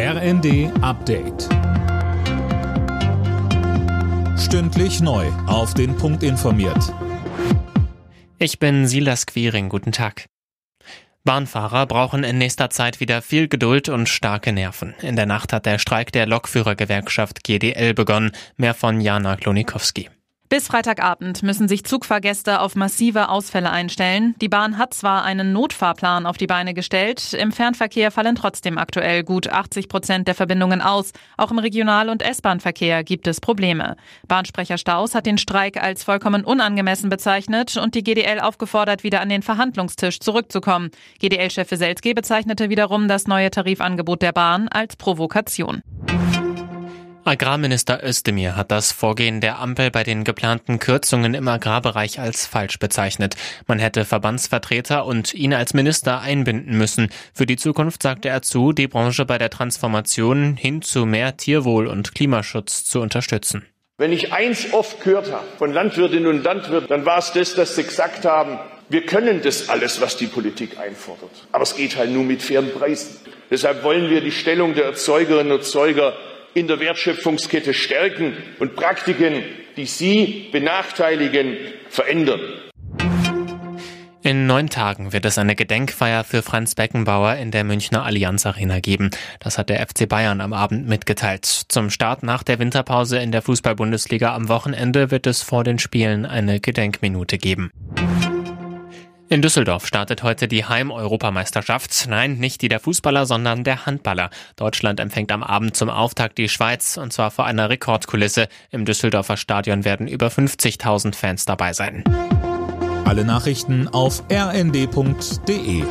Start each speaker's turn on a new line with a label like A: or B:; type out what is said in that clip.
A: RND Update. Stündlich neu. Auf den Punkt informiert.
B: Ich bin Silas Quiring. Guten Tag. Bahnfahrer brauchen in nächster Zeit wieder viel Geduld und starke Nerven. In der Nacht hat der Streik der Lokführergewerkschaft GDL begonnen. Mehr von Jana Klonikowski.
C: Bis Freitagabend müssen sich Zugfahrgäste auf massive Ausfälle einstellen. Die Bahn hat zwar einen Notfahrplan auf die Beine gestellt, im Fernverkehr fallen trotzdem aktuell gut 80 Prozent der Verbindungen aus. Auch im Regional- und S-Bahn-Verkehr gibt es Probleme. Bahnsprecher Staus hat den Streik als vollkommen unangemessen bezeichnet und die GDL aufgefordert, wieder an den Verhandlungstisch zurückzukommen. GDL-Chef Selski bezeichnete wiederum das neue Tarifangebot der Bahn als Provokation.
B: Agrarminister Özdemir hat das Vorgehen der Ampel bei den geplanten Kürzungen im Agrarbereich als falsch bezeichnet. Man hätte Verbandsvertreter und ihn als Minister einbinden müssen. Für die Zukunft sagte er zu, die Branche bei der Transformation hin zu mehr Tierwohl und Klimaschutz zu unterstützen.
D: Wenn ich eins oft gehört habe von Landwirtinnen und Landwirten, dann war es das, dass sie gesagt haben, wir können das alles, was die Politik einfordert. Aber es geht halt nur mit fairen Preisen. Deshalb wollen wir die Stellung der Erzeugerinnen und Erzeuger in der Wertschöpfungskette stärken und Praktiken, die sie benachteiligen, verändern.
B: In neun Tagen wird es eine Gedenkfeier für Franz Beckenbauer in der Münchner Allianz Arena geben. Das hat der FC Bayern am Abend mitgeteilt. Zum Start nach der Winterpause in der Fußball-Bundesliga am Wochenende wird es vor den Spielen eine Gedenkminute geben. In Düsseldorf startet heute die Heim-Europameisterschaft. Nein, nicht die der Fußballer, sondern der Handballer. Deutschland empfängt am Abend zum Auftakt die Schweiz und zwar vor einer Rekordkulisse. Im Düsseldorfer Stadion werden über 50.000 Fans dabei sein.
A: Alle Nachrichten auf rnd.de